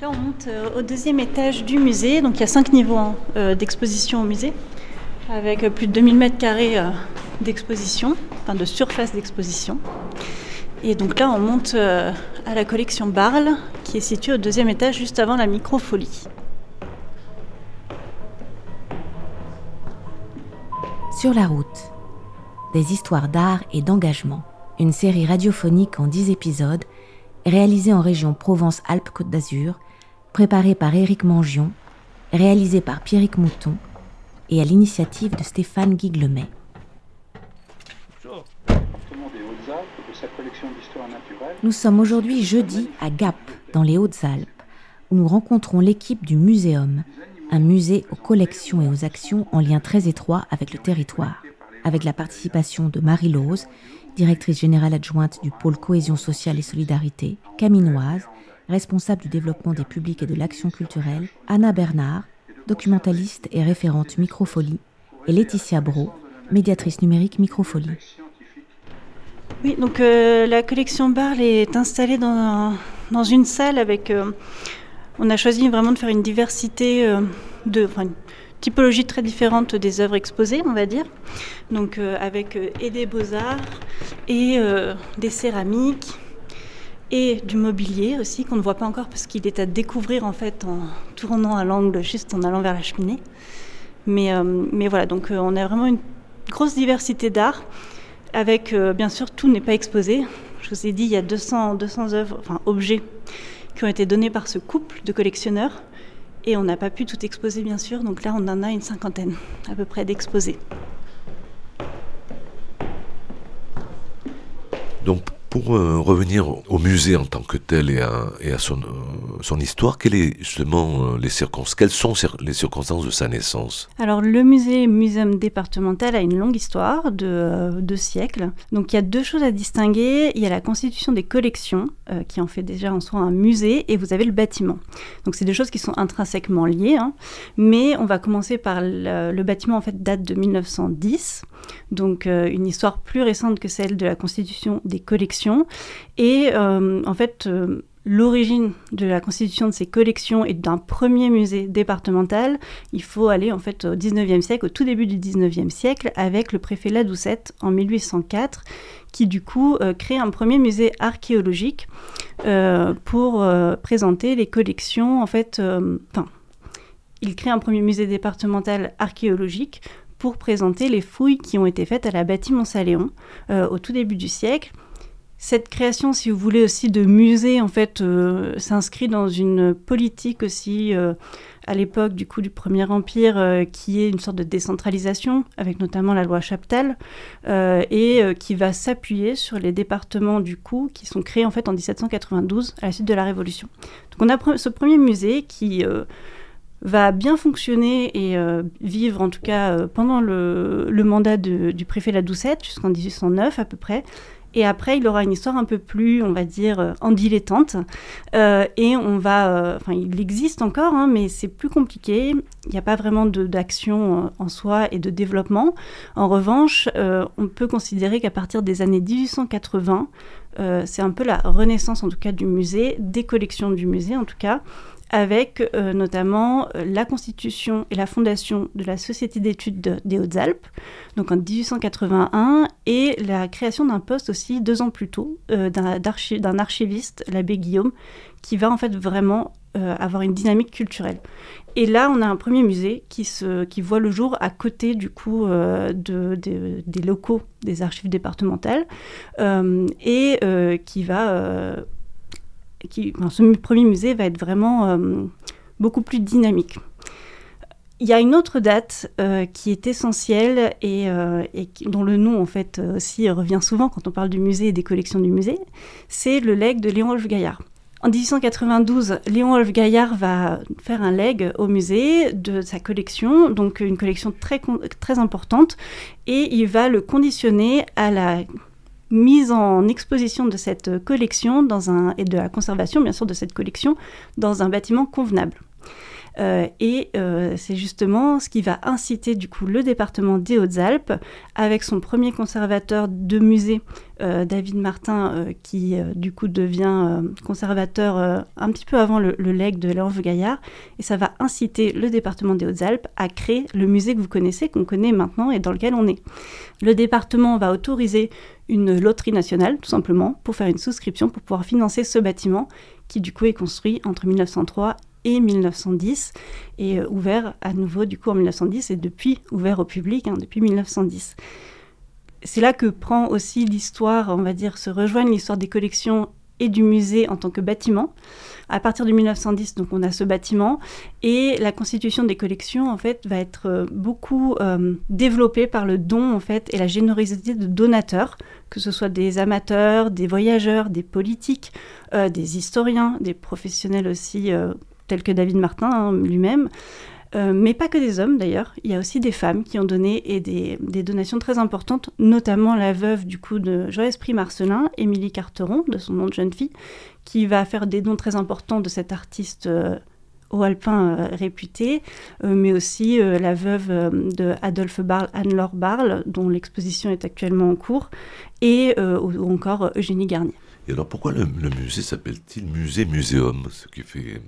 là, on monte au deuxième étage du musée. Donc, il y a cinq niveaux hein, d'exposition au musée, avec plus de 2000 mètres carrés d'exposition, enfin de surface d'exposition. Et donc là, on monte à la collection Barle, qui est située au deuxième étage, juste avant la microfolie. Sur la route, des histoires d'art et d'engagement, une série radiophonique en 10 épisodes, réalisée en région Provence-Alpes-Côte d'Azur, préparée par Éric Mangion, réalisée par Pierrick Mouton et à l'initiative de Stéphane Guiglemet. Nous sommes aujourd'hui jeudi à Gap, dans les Hautes-Alpes, où nous rencontrons l'équipe du Muséum, un musée aux collections et aux actions en lien très étroit avec le territoire, avec la participation de Marie Lose, directrice générale adjointe du pôle cohésion sociale et solidarité, Caminoise, responsable du développement des publics et de l'action culturelle, Anna Bernard, documentaliste et référente Microfolie, et Laetitia Bro, médiatrice numérique Microfolie. Oui, donc euh, la collection Barle est installée dans, dans une salle avec euh, on a choisi vraiment de faire une diversité euh, de, typologie très différente des œuvres exposées, on va dire. Donc euh, avec euh, et des beaux-arts et des céramiques et du mobilier aussi qu'on ne voit pas encore parce qu'il est à découvrir en fait en tournant à l'angle juste en allant vers la cheminée. Mais, mais voilà, donc on a vraiment une grosse diversité d'art avec bien sûr tout n'est pas exposé. Je vous ai dit il y a 200, 200 œuvres, enfin objets qui ont été donnés par ce couple de collectionneurs. Et on n'a pas pu tout exposer, bien sûr. Donc là, on en a une cinquantaine à peu près d'exposés. Pour euh, revenir au musée en tant que tel et à, son, euh, son, histoire, euh, quelles sont les circonstances de sa naissance? Alors le musée Muséum départemental a une longue histoire de deux siècles. Donc il y a deux choses à distinguer. Il y a la constitution des collections qui en fait déjà en soi un musée et vous avez le bâtiment. Donc c'est deux choses qui sont intrinsèquement liées. Hein. Mais on va commencer par le, le, bâtiment en fait date de 1910. Donc une histoire plus récente que celle de la constitution des collections et euh, en fait, euh, l'origine de la constitution de ces collections et d'un premier musée départemental, il faut aller en fait au 19e siècle, au tout début du 19e siècle, avec le préfet Ladoucette en 1804, qui du coup euh, crée un premier musée archéologique pour présenter les collections. En fait, enfin, il crée un premier musée départemental archéologique pour présenter les fouilles qui ont été faites à la bâtiment Saléon au tout début du siècle cette création, si vous voulez, aussi de musée, en fait, euh, s'inscrit dans une politique aussi, euh, à l'époque du coup du Premier Empire, euh, qui est une sorte de décentralisation, avec notamment la loi Chaptal, et qui va s'appuyer sur les départements du coup, qui sont créés en fait en 1792, à la suite de la Révolution. Donc on a ce premier musée qui va bien fonctionner et vivre en tout cas pendant le, mandat du préfet La Doucette jusqu'en 1809 à peu près, et après, il aura une histoire un peu plus, on va dire, euh, en dilettante. Euh, et on va. Euh, enfin, il existe encore, hein, mais c'est plus compliqué. Il n'y a pas vraiment d'action en soi et de développement. En revanche, on peut considérer qu'à partir des années 1880, c'est un peu la renaissance, en tout cas, du musée, des collections du musée, en tout cas avec euh, notamment euh, la constitution et la fondation de la Société d'études des Hautes-Alpes, donc en 1881, et la création d'un poste aussi deux ans plus tôt euh, d'un archiviste, l'abbé Guillaume, qui va en fait vraiment avoir une dynamique culturelle. Et là, on a un premier musée qui, voit le jour à côté du coup de, des locaux des archives départementales et qui va ce premier musée va être vraiment euh, beaucoup plus dynamique. Il y a une autre date euh, qui est essentielle et, euh, dont le nom en fait aussi revient souvent quand on parle du musée et des collections du musée, c'est le legs de Léon Wolf Gaillard. En 1892, Léon Wolf Gaillard va faire un leg au musée de sa collection, donc une collection très, très importante, et il va le conditionner à la mise en exposition de cette collection dans un, et de la conservation bien sûr de cette collection dans un bâtiment convenable. Euh, et euh, c'est justement ce qui va inciter du coup le département des Hautes-Alpes, avec son premier conservateur de musée, David Martin, qui du coup devient conservateur un petit peu avant le, le legs de Léon Gaillard. Et ça va inciter le département des Hautes-Alpes à créer le musée que vous connaissez, qu'on connaît maintenant et dans lequel on est. Le département va autoriser une loterie nationale, tout simplement, pour faire une souscription pour pouvoir financer ce bâtiment qui du coup est construit entre 1903 et 1910 et euh, ouvert à nouveau du coup en 1910 et depuis ouvert au public hein, depuis 1910. C'est là que prend aussi l'histoire, on va dire, se rejoignent l'histoire des collections et du musée en tant que bâtiment. À partir de 1910, donc on a ce bâtiment et la constitution des collections en fait va être euh, beaucoup euh, développée par le don en fait et la générosité de donateurs, que ce soit des amateurs, des voyageurs, des politiques, des historiens, des professionnels aussi tels que David Martin hein, lui-même. Euh, mais pas que des hommes d'ailleurs, il y a aussi des femmes qui ont donné et des, donations très importantes, notamment la veuve du coup de Joël-Esprit Marcelin, Émilie Carteron, de son nom de jeune fille, qui va faire des dons très importants de cet artiste euh, haut alpin euh, réputé, mais aussi la veuve de Adolphe Barle, Anne-Laure Barle, dont l'exposition est actuellement en cours, et ou encore Eugénie Garnier. Et alors pourquoi le, musée s'appelle-t-il musée-muséum Ce qui fait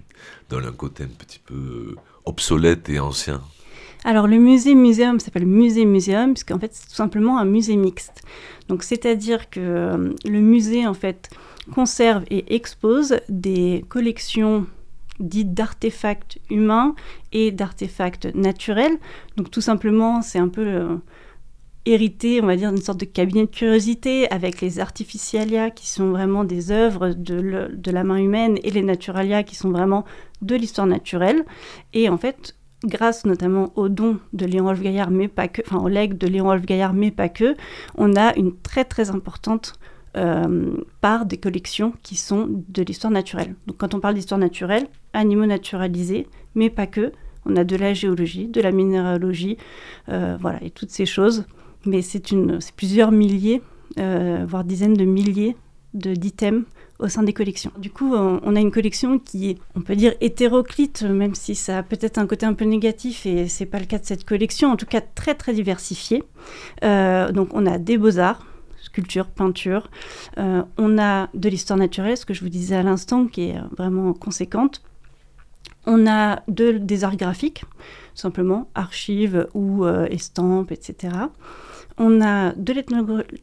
dans un côté un petit peu obsolète et ancien? Alors le musée muséum s'appelle musée muséum puisqu'en fait c'est tout simplement un musée mixte. Donc c'est-à-dire que euh, le musée en fait conserve et expose des collections dites d'artefacts humains et d'artefacts naturels. Donc tout simplement c'est un peu euh, hérité, on va dire, d'une sorte de cabinet de curiosité avec les artificialia qui sont vraiment des œuvres de, la main humaine et les naturalia qui sont vraiment de l'histoire naturelle. Et en fait, grâce notamment au don de Léon Wolf Gaillard, mais pas que, enfin au legs de Léon Wolf Gaillard, mais pas que, on a une très très importante euh, part des collections qui sont de l'histoire naturelle. Donc quand on parle d'histoire naturelle, animaux naturalisés, mais pas que, on a de la géologie, de la minéralogie, euh, voilà, et toutes ces choses mais c'est plusieurs milliers, euh, voire dizaines de milliers d'items au sein des collections. Du coup, on a une collection qui est, on peut dire, hétéroclite, même si ça a peut-être un côté un peu négatif, et c'est pas le cas de cette collection, en tout cas très très diversifiée. Euh, donc on a des beaux-arts, sculpture, peinture, euh, on a de l'histoire naturelle, ce que je vous disais à l'instant, qui est vraiment conséquente. On a de, des arts graphiques, simplement archives ou estampes, etc. On a de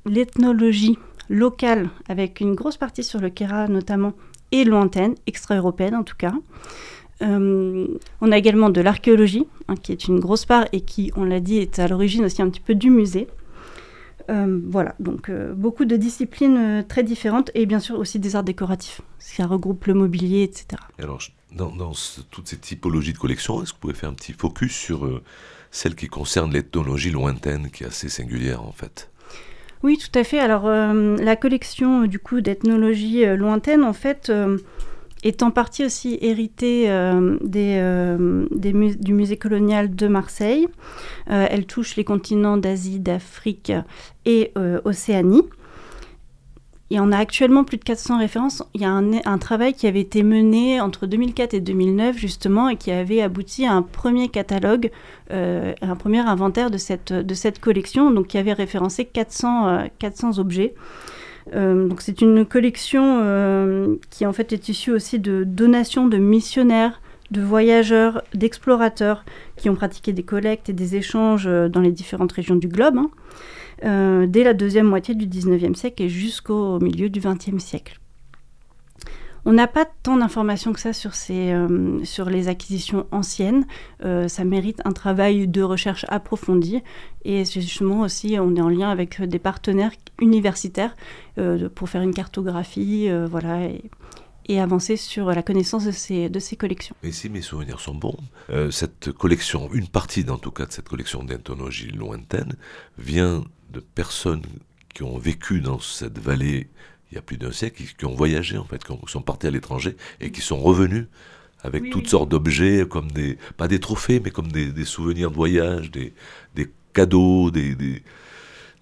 l'ethnologie locale, avec une grosse partie sur le Kera notamment, et lointaine, extra-européenne en tout cas. Euh, on a également de l'archéologie, hein, qui est une grosse part et qui, on l'a dit, est à l'origine aussi un petit peu du musée. Euh, voilà, donc euh, beaucoup de disciplines très différentes et bien sûr aussi des arts décoratifs. Ça regroupe le mobilier, etc. dans, toutes ces typologies de collections, est-ce que vous pouvez faire un petit focus sur celle qui concerne l'ethnologie lointaine, qui est assez singulière en fait? Oui, tout à fait. Alors, euh, la collection du coup d'ethnologie euh, lointaine, en fait, euh, est en partie aussi héritée des, du musée colonial de Marseille. elle touche les continents d'Asie, d'Afrique et Océanie. Il y en a actuellement plus de 400 références. Il y a un, travail qui avait été mené entre 2004 et 2009 justement et qui avait abouti à un premier catalogue, euh, un premier inventaire de cette, collection, donc qui avait référencé 400, 400 euh, objets. Euh, donc c'est une collection qui en fait est issue aussi de donations de missionnaires, de voyageurs, d'explorateurs qui ont pratiqué des collectes et des échanges dans les différentes régions du globe. Hein. Euh, dès la deuxième moitié du 19e siècle et jusqu'au milieu du 20e siècle. On n'a pas tant d'informations que ça sur, ces, euh, sur les acquisitions anciennes. Euh, ça mérite un travail de recherche approfondi. Et justement aussi, on est en lien avec des partenaires universitaires pour faire une cartographie voilà, et, avancer sur la connaissance de ces, de ces collections. Et si mes souvenirs sont bons, cette collection, une partie en tout cas de cette collection d'ethnologie lointaine, vient de personnes qui ont vécu dans cette vallée il y a plus d'un siècle, qui, ont voyagé en fait, qui, sont partis à l'étranger et qui sont revenus avec toutes sortes d'objets, comme des, pas des trophées, mais comme des, souvenirs de voyage, des, cadeaux, des, des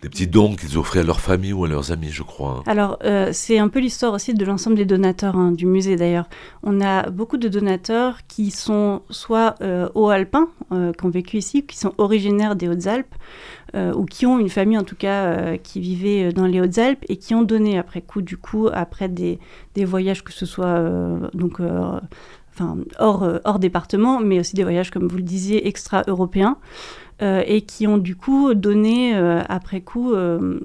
petits dons qu'ils offraient à leur famille ou à leurs amis, je crois. Alors, euh, c'est un peu l'histoire aussi de l'ensemble des donateurs hein, du musée d'ailleurs. On a beaucoup de donateurs qui sont soit euh, haut-alpins, euh, qui ont vécu ici, qui sont originaires des Hautes-Alpes, ou qui ont une famille en tout cas qui vivait dans les Hautes-Alpes et qui ont donné après coup, du coup, après des, des voyages, que ce soit donc enfin, hors, hors département, mais aussi des voyages, comme vous le disiez, extra-européens. Euh, et qui ont du coup donné euh, après coup euh,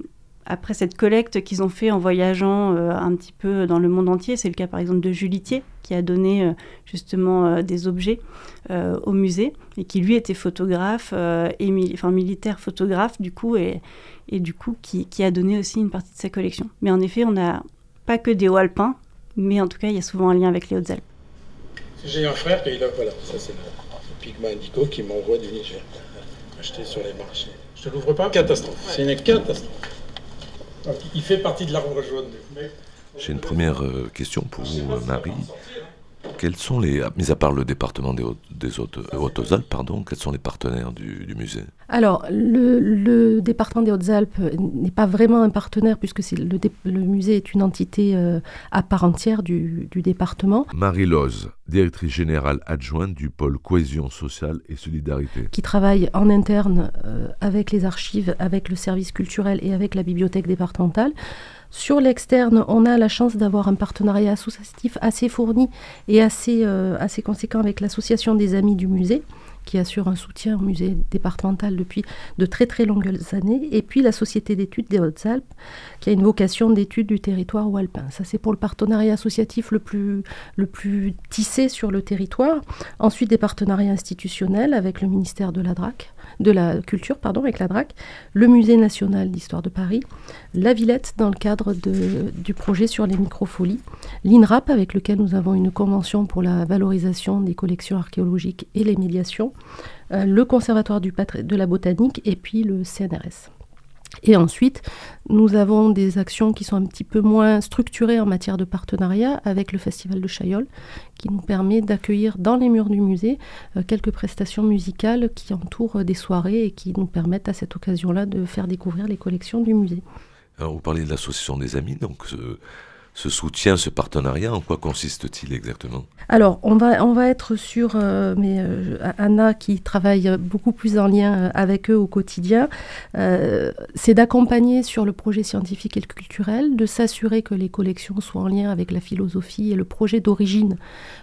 après cette collecte qu'ils ont fait en voyageant un petit peu dans le monde entier. C'est le cas par exemple de Julitier qui a donné justement des objets au musée et qui lui était photographe enfin, militaire photographe du coup et, et du coup qui, qui, a donné aussi une partie de sa collection. Mais en effet, on n'a pas que des hauts alpins, mais en tout cas, il y a souvent un lien avec les Hautes-Alpes. J'ai un frère qui est là, voilà, ça c'est le pigma indico qui m'envoie du Niger acheté sur les marchés. Je te l'ouvre pas? Catastrophe. C'est une catastrophe. Il fait partie de l'arbre jaune. J'ai une première euh, question pour vous, euh, Marie. Quels sont les, mis à part le département des, des Hautes-Alpes, pardon, quels sont les partenaires du, musée? Alors, le, département des Hautes-Alpes n'est pas vraiment un partenaire puisque le, le, musée est une entité euh, à part entière du, département. Marie Loz, directrice générale adjointe du pôle cohésion sociale et solidarité. Qui travaille en interne euh, avec les archives, avec le service culturel et avec la bibliothèque départementale. Sur l'externe, on a la chance d'avoir un partenariat associatif assez fourni et assez, euh, conséquent avec l'association des amis du musée qui assure un soutien au musée départemental depuis de très très longues années, et puis la Société d'études des Hautes-Alpes, qui a une vocation d'étude du territoire alpin. Ça, c'est pour le partenariat associatif le plus, le plus tissé sur le territoire. Ensuite, des partenariats institutionnels avec le ministère de la DRAC, de la culture, pardon, avec la DRAC, le Musée national d'histoire de Paris, la Villette dans le cadre de, du projet sur les microfolies, l'INRAP avec lequel nous avons une convention pour la valorisation des collections archéologiques et les médiations, le Conservatoire de la botanique et puis le CNRS. Et ensuite, nous avons des actions qui sont un petit peu moins structurées en matière de partenariat avec le Festival de Chaillol, qui nous permet d'accueillir dans les murs du musée euh, quelques prestations musicales qui entourent des soirées et qui nous permettent à cette occasion-là de faire découvrir les collections du musée. Alors, vous parlez de l'association des amis, donc ce soutien, ce partenariat, en quoi consiste-t-il exactement? Alors, on va, on va être sur, euh, mais euh, Anna qui travaille beaucoup plus en lien euh, avec eux au quotidien, c'est d'accompagner sur le projet scientifique et culturel, de s'assurer que les collections soient en lien avec la philosophie et le projet d'origine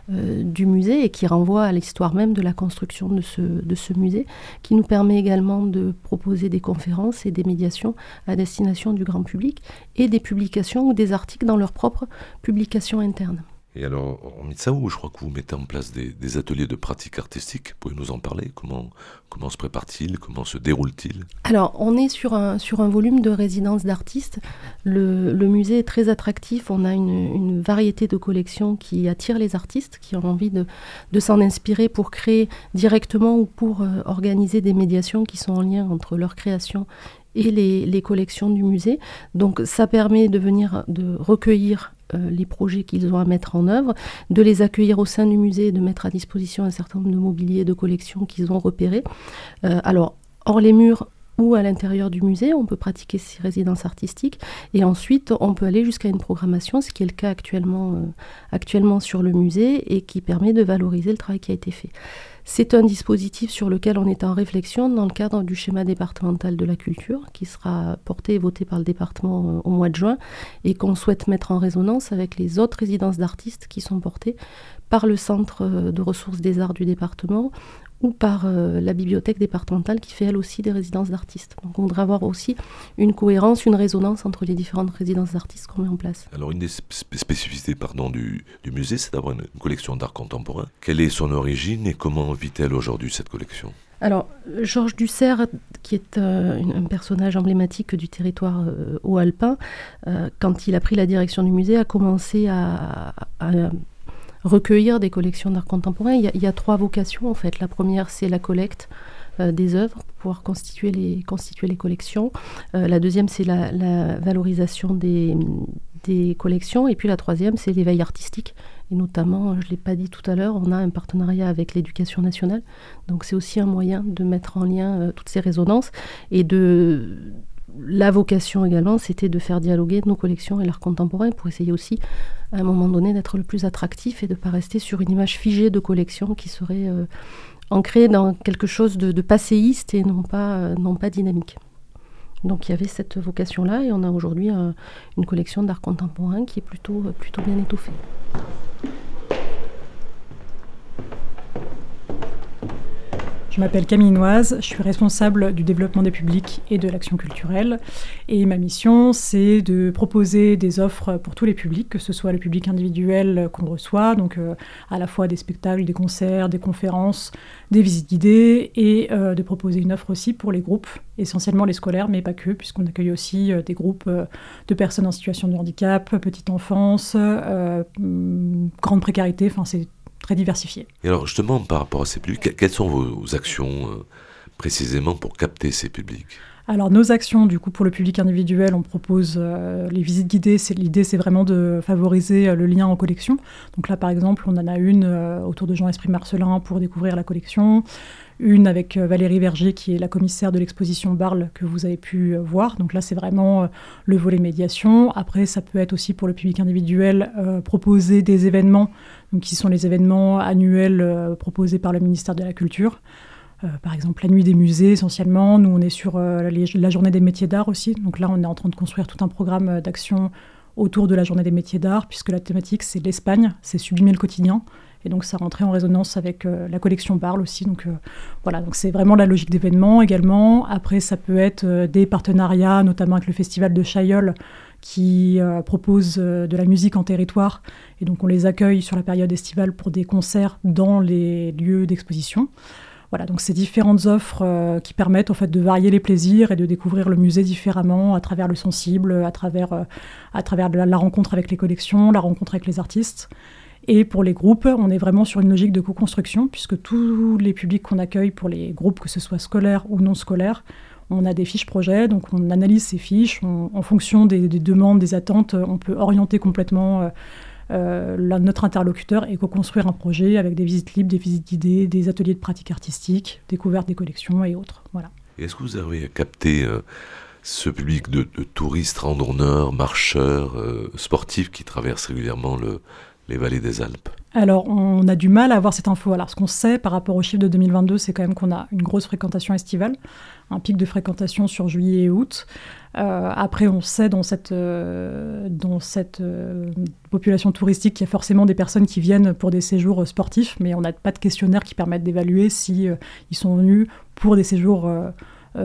du musée et qui renvoie à l'histoire même de la construction de ce, de ce musée, qui nous permet également de proposer des conférences et des médiations à destination du grand public et des publications ou des articles dans leur propre propre publication interne. Et alors, en ça où je crois que vous mettez en place des, ateliers de pratique artistique. Pouvez nous en parler? Comment, comment se prépare-t-il? Comment se déroule-t-il? Alors, on est sur un, sur un volume de résidence d'artistes. Le, le, musée est très attractif. On a une, une, variété de collections qui attirent les artistes, qui ont envie de, de s'en inspirer pour créer directement ou pour euh, organiser des médiations qui sont en lien entre leur création et les, collections du musée. Donc ça permet de venir de recueillir euh, les projets qu'ils ont à mettre en œuvre, de les accueillir au sein du musée, de mettre à disposition un certain nombre de mobiliers, de collections qu'ils ont repérés. Euh, alors hors les murs, ou à l'intérieur du musée, on peut pratiquer ces résidences artistiques et ensuite on peut aller jusqu'à une programmation, ce qui est le cas actuellement, euh, actuellement sur le musée et qui permet de valoriser le travail qui a été fait. C'est un dispositif sur lequel on est en réflexion dans le cadre du schéma départemental de la culture qui sera porté et voté par le département euh, au mois de juin et qu'on souhaite mettre en résonance avec les autres résidences d'artistes qui sont portées par le Centre euh, de ressources des arts du département, ou par euh, la bibliothèque départementale qui fait elle aussi des résidences d'artistes. Donc on voudrait avoir aussi une cohérence, une résonance entre les différentes résidences d'artistes qu'on met en place. Alors une des spécificités pardon, du, musée, c'est d'avoir une, collection d'art contemporain. Quelle est son origine et comment vit-elle aujourd'hui cette collection? Alors, Georges Dussert, qui est euh, un personnage emblématique du territoire euh, haut-alpin, quand il a pris la direction du musée, a commencé à recueillir des collections d'art contemporain. Il y, a, trois vocations en fait. La première, c'est la collecte euh, des œuvres pour pouvoir constituer les, constituer les collections. Euh, la deuxième, c'est la, valorisation des, des, collections. Et puis la troisième, c'est l'éveil artistique. Et notamment, je ne l'ai pas dit tout à l'heure, on a un partenariat avec l'éducation nationale. Donc c'est aussi un moyen de mettre en lien euh, toutes ces résonances et de la vocation également, c'était de faire dialoguer nos collections et l'art contemporain pour essayer aussi, à un moment donné, d'être le plus attractif et de ne pas rester sur une image figée de collection qui serait euh, ancrée dans quelque chose de, passéiste et non pas, euh, non pas dynamique. Donc il y avait cette vocation-là et on a aujourd'hui une collection d'art contemporain qui est plutôt, plutôt bien étoffée. Je m'appelle Camille Noise, je suis responsable du développement des publics et de l'action culturelle. Et ma mission, c'est de proposer des offres pour tous les publics, que ce soit le public individuel qu'on reçoit, donc euh, à la fois des spectacles, des concerts, des conférences, des visites guidées, et euh, de proposer une offre aussi pour les groupes, essentiellement les scolaires, mais pas que, puisqu'on accueille aussi euh, des groupes de personnes en situation de handicap, petite enfance, grande précarité, enfin c'est très diversifié. Et alors justement, par rapport à ces publics, quelles sont vos actions euh, précisément pour capter ces publics? Alors nos actions, du coup, pour le public individuel, on propose euh, les visites guidées. L'idée, c'est vraiment de favoriser euh, le lien en collection. Donc là, par exemple, on en a une autour de Jean-Esprit Marcelin pour découvrir la collection une avec euh, Valérie Verger, qui est la commissaire de l'exposition Barle que vous avez pu euh, voir. Donc là, c'est vraiment euh, le volet médiation. Après, ça peut être aussi pour le public individuel proposer des événements, donc qui sont les événements annuels proposés par le ministère de la Culture. par exemple, la nuit des musées essentiellement. Nous, on est sur la journée des métiers d'art aussi. Donc là, on est en train de construire tout un programme d'action autour de la journée des métiers d'art, puisque la thématique, c'est l'Espagne, c'est sublimer le quotidien. Et donc ça rentrait en résonance avec euh, la collection Barle aussi. Donc euh, voilà, donc c'est vraiment la logique d'événement également. Après, ça peut être euh, des partenariats, notamment avec le festival de Chaillol, qui propose de la musique en territoire. Et donc on les accueille sur la période estivale pour des concerts dans les lieux d'exposition. Voilà, donc ces différentes offres qui permettent en fait de varier les plaisirs et de découvrir le musée différemment à travers le sensible, à travers, à travers la rencontre avec les collections, la rencontre avec les artistes. Et pour les groupes, on est vraiment sur une logique de co-construction, puisque tous les publics qu'on accueille pour les groupes, que ce soit scolaires ou non scolaires, on a des fiches projets, donc on analyse ces fiches, en fonction des, demandes, des attentes, on peut orienter complètement euh, euh, notre interlocuteur et co-construire un projet avec des visites libres, des visites guidées, des ateliers de pratique artistique, découverte des collections et autres. Voilà. Est-ce que vous avez capté euh, ce public de, touristes, randonneurs, marcheurs, sportifs qui traversent régulièrement le, les vallées des Alpes Alors, on a du mal à avoir cette info. Alors, ce qu'on sait par rapport au chiffre de 2022, c'est quand même qu'on a une grosse fréquentation estivale, un pic de fréquentation sur juillet et août. Euh, après, on sait dans cette, euh, euh, population touristique qu'il y a forcément des personnes qui viennent pour des séjours sportifs, mais on n'a pas de questionnaire qui permettent d'évaluer si ils sont venus pour des séjours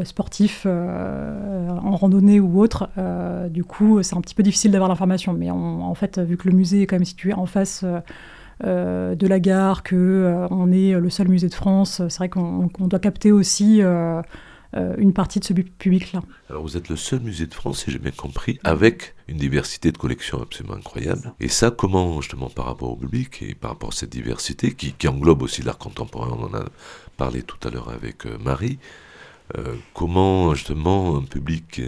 sportifs euh, en randonnée ou autre. Euh, du coup, c'est un petit peu difficile d'avoir l'information. Mais en fait, vu que le musée est quand même situé en face de la gare, que on est le seul musée de France, c'est vrai qu'on doit capter aussi une partie de ce public-là. Alors vous êtes le seul musée de France, si j'ai bien compris, avec une diversité de collections absolument incroyable. Et ça, comment justement par rapport au public et par rapport à cette diversité qui, qui englobe aussi l'art contemporain, on en a parlé tout à l'heure avec Marie, euh, comment justement un public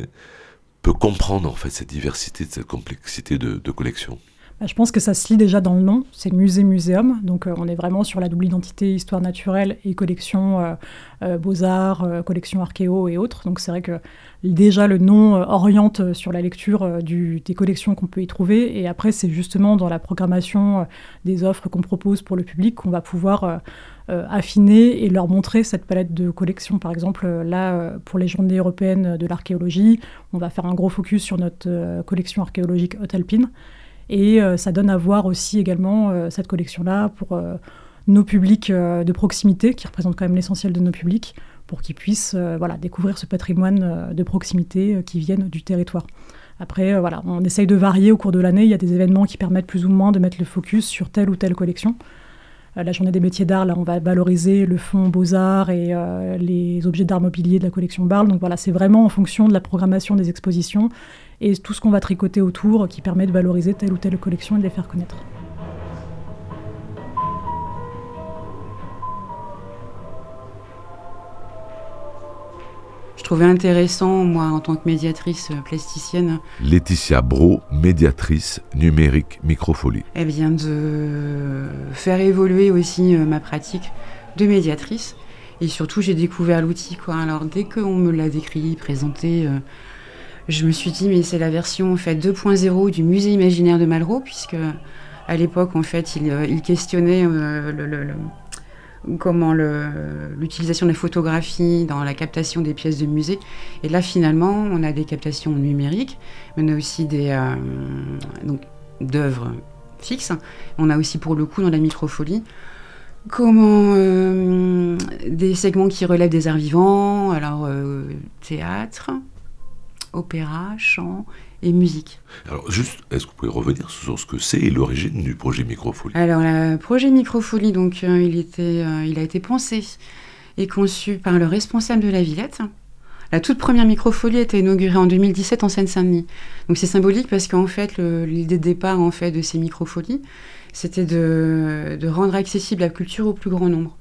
peut comprendre en fait cette diversité, cette complexité de, collection? bah, je pense que ça se lit déjà dans le nom, c'est musée-muséum, donc euh, on est vraiment sur la double identité histoire naturelle et collection euh, beaux-arts, collection archéo et autres. Donc c'est vrai que déjà le nom oriente sur la lecture des collections qu'on peut y trouver, et après c'est justement dans la programmation des offres qu'on propose pour le public qu'on va pouvoir euh, affiner et leur montrer cette palette de collections. Par exemple, euh, là, euh, pour les journées européennes de l'archéologie, on va faire un gros focus sur notre collection archéologique haute alpine. Et ça donne à voir aussi également cette collection-là pour nos publics de proximité, qui représentent quand même l'essentiel de nos publics, pour qu'ils puissent voilà, découvrir ce patrimoine de proximité qui viennent du territoire. Après, voilà, on essaye de varier au cours de l'année. Il y a des événements qui permettent plus ou moins de mettre le focus sur telle ou telle collection. Euh, la journée des métiers d'art, là, on va valoriser le fonds Beaux-Arts et euh, les objets d'art mobilier de la collection Barle. Donc voilà, c'est vraiment en fonction de la programmation des expositions et tout ce qu'on va tricoter autour qui permet de valoriser telle ou telle collection et de les faire connaître. je trouvais intéressant, moi, en tant que médiatrice plasticienne. Laetitia Bro, médiatrice numérique microfolie. Eh bien, de faire évoluer aussi euh, ma pratique de médiatrice. Et surtout, j'ai découvert l'outil, quoi. Alors, dès qu'on me l'a décrit, présenté, euh, je me suis dit, mais c'est la version en fait 2.0 du musée imaginaire de Malraux, puisque à l'époque, en fait, il, euh, questionnait euh, comment l'utilisation de la photographie dans la captation des pièces de musée. Et là, finalement, on a des captations numériques, mais on a aussi des euh, d'œuvres fixes. On a aussi, pour le coup, dans la microfolie, comment des segments qui relèvent des arts vivants, alors théâtre, opéra, chant et musique. Alors juste, est-ce que vous pouvez revenir sur ce que c'est et l'origine du projet Microfolie? Alors le projet Microfolie, donc euh, il, était, euh, il a été pensé et conçu par le responsable de la Villette. La toute première Microfolie a été inaugurée en 2017 en Seine-Saint-Denis. Donc c'est symbolique parce qu'en fait l'idée de départ en fait de ces Microfolies, c'était de, de rendre accessible la culture au plus grand nombre.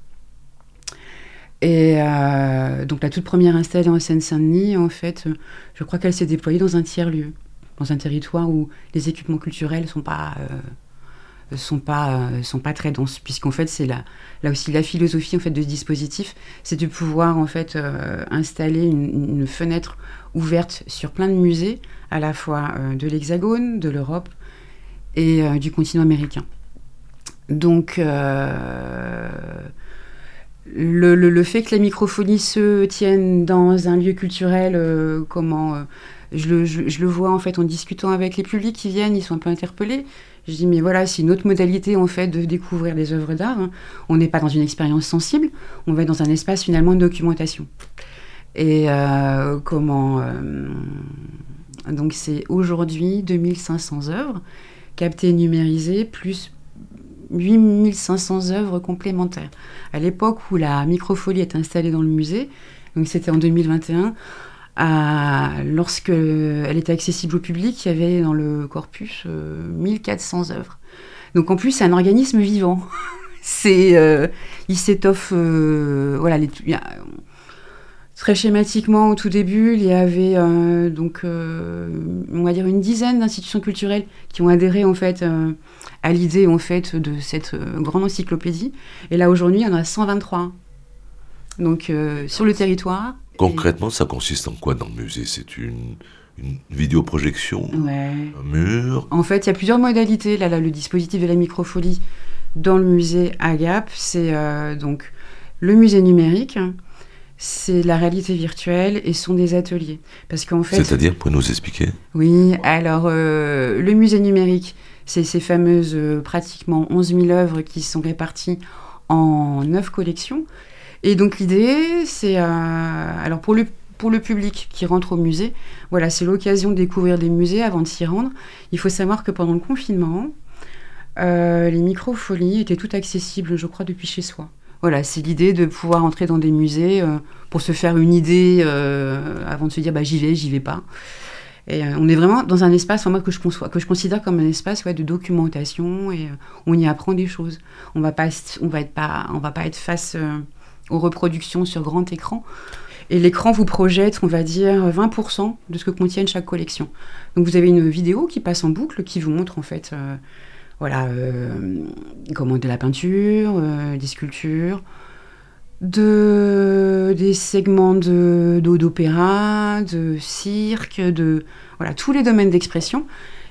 Et euh, donc la toute première installée en Seine-Saint-Denis, en fait, euh, je crois qu'elle s'est déployée dans un tiers-lieu, dans un territoire où les équipements culturels sont pas euh, sont pas sont pas très denses, puisqu'en fait c'est là là aussi la philosophie en fait de ce dispositif, c'est de pouvoir en fait installer une, fenêtre ouverte sur plein de musées, à la fois de l'Hexagone, de l'Europe et du continent américain. Donc le, fait que la microphonie se tienne dans un lieu culturel, euh, comment euh, je, le, vois en fait en discutant avec les publics qui viennent, ils sont un peu interpellés. Je dis mais voilà, c'est une autre modalité en fait de découvrir les œuvres d'art. Hein. On n'est pas dans une expérience sensible, on va dans un espace finalement de documentation. Et euh, comment donc c'est aujourd'hui 2500 œuvres captées, numérisées, plus 8500 œuvres complémentaires. À l'époque où la microfolie est installée dans le musée, donc c'était en 2021, lorsque elle était accessible au public, il y avait dans le corpus 1400 euh, œuvres. Donc en plus, c'est un organisme vivant. c'est, euh, il s'étoffe, euh, voilà, très schématiquement au tout début, il y avait donc, on va dire une dizaine d'institutions culturelles qui ont adhéré en fait à l'idée en fait de cette euh, grande encyclopédie. Et là aujourd'hui, il y en a 123. Donc euh, sur le territoire. Concrètement, ça consiste en quoi dans le musée? C'est une, une vidéoprojection, un mur? En fait, il y a plusieurs modalités. Là, là, le dispositif de la microfolie dans le musée Agap, c'est euh, donc le musée numérique, c'est la réalité virtuelle et sont des ateliers. Parce qu'en fait. C'est-à-dire, pour nous expliquer? Oui, alors le musée numérique, c'est ces fameuses euh, pratiquement 11 000 œuvres qui sont réparties en 9 collections. Et donc l'idée, c'est... Euh, alors pour le, pour le public qui rentre au musée, voilà, c'est l'occasion de découvrir des musées avant de s'y rendre. Il faut savoir que pendant le confinement, euh, les microfolies étaient toutes accessibles, je crois, depuis chez soi. Voilà, c'est l'idée de pouvoir entrer dans des musées pour se faire une idée avant de se dire bah, j'y vais, j'y vais pas. Euh, on est vraiment dans un espace moi, que, je conçois, que je considère comme un espace de documentation et euh, on y apprend des choses. On va pas, on va pas être face euh, aux reproductions sur grand écran. Et l'écran vous projette, on va dire, 20% de ce que contiennent chaque collection. Donc vous avez une vidéo qui passe en boucle qui vous montre en fait, voilà, comment de la peinture, des sculptures, de, des segments de, d'opéra, de cirque, de voilà, tous les domaines d'expression.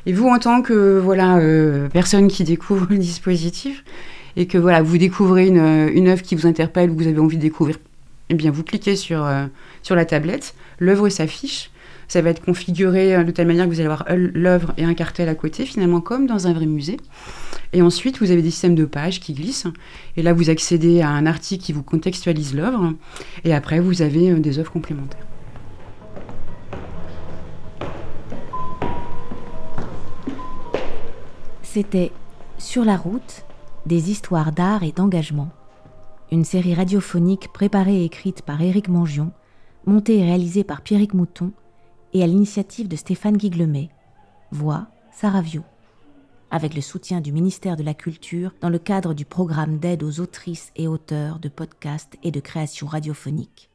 Et vous, en tant que voilà, euh, personne qui découvre le dispositif, et que voilà, vous découvrez une, une œuvre qui vous interpelle ou vous avez envie de découvrir, eh bien, vous cliquez sur, euh, sur la tablette, l'œuvre s'affiche, ça va être configuré euh, de telle manière que vous allez avoir l'œuvre et un cartel à côté, finalement, comme dans un vrai musée. Et ensuite, vous avez des systèmes de pages qui glissent. Et là, vous accédez à un article qui vous contextualise l'œuvre. Et après, vous avez euh, des œuvres complémentaires. C'était Sur la route, des histoires d'art et d'engagement. Une série radiophonique préparée et écrite par Éric Mangion, montée et réalisée par Pierrick Mouton et à l'initiative de Stéphane Guiglemet. Voix Sarah avec le soutien du ministère de la Culture dans le cadre du programme d'aide aux autrices et auteurs de podcasts et de création radiophonique.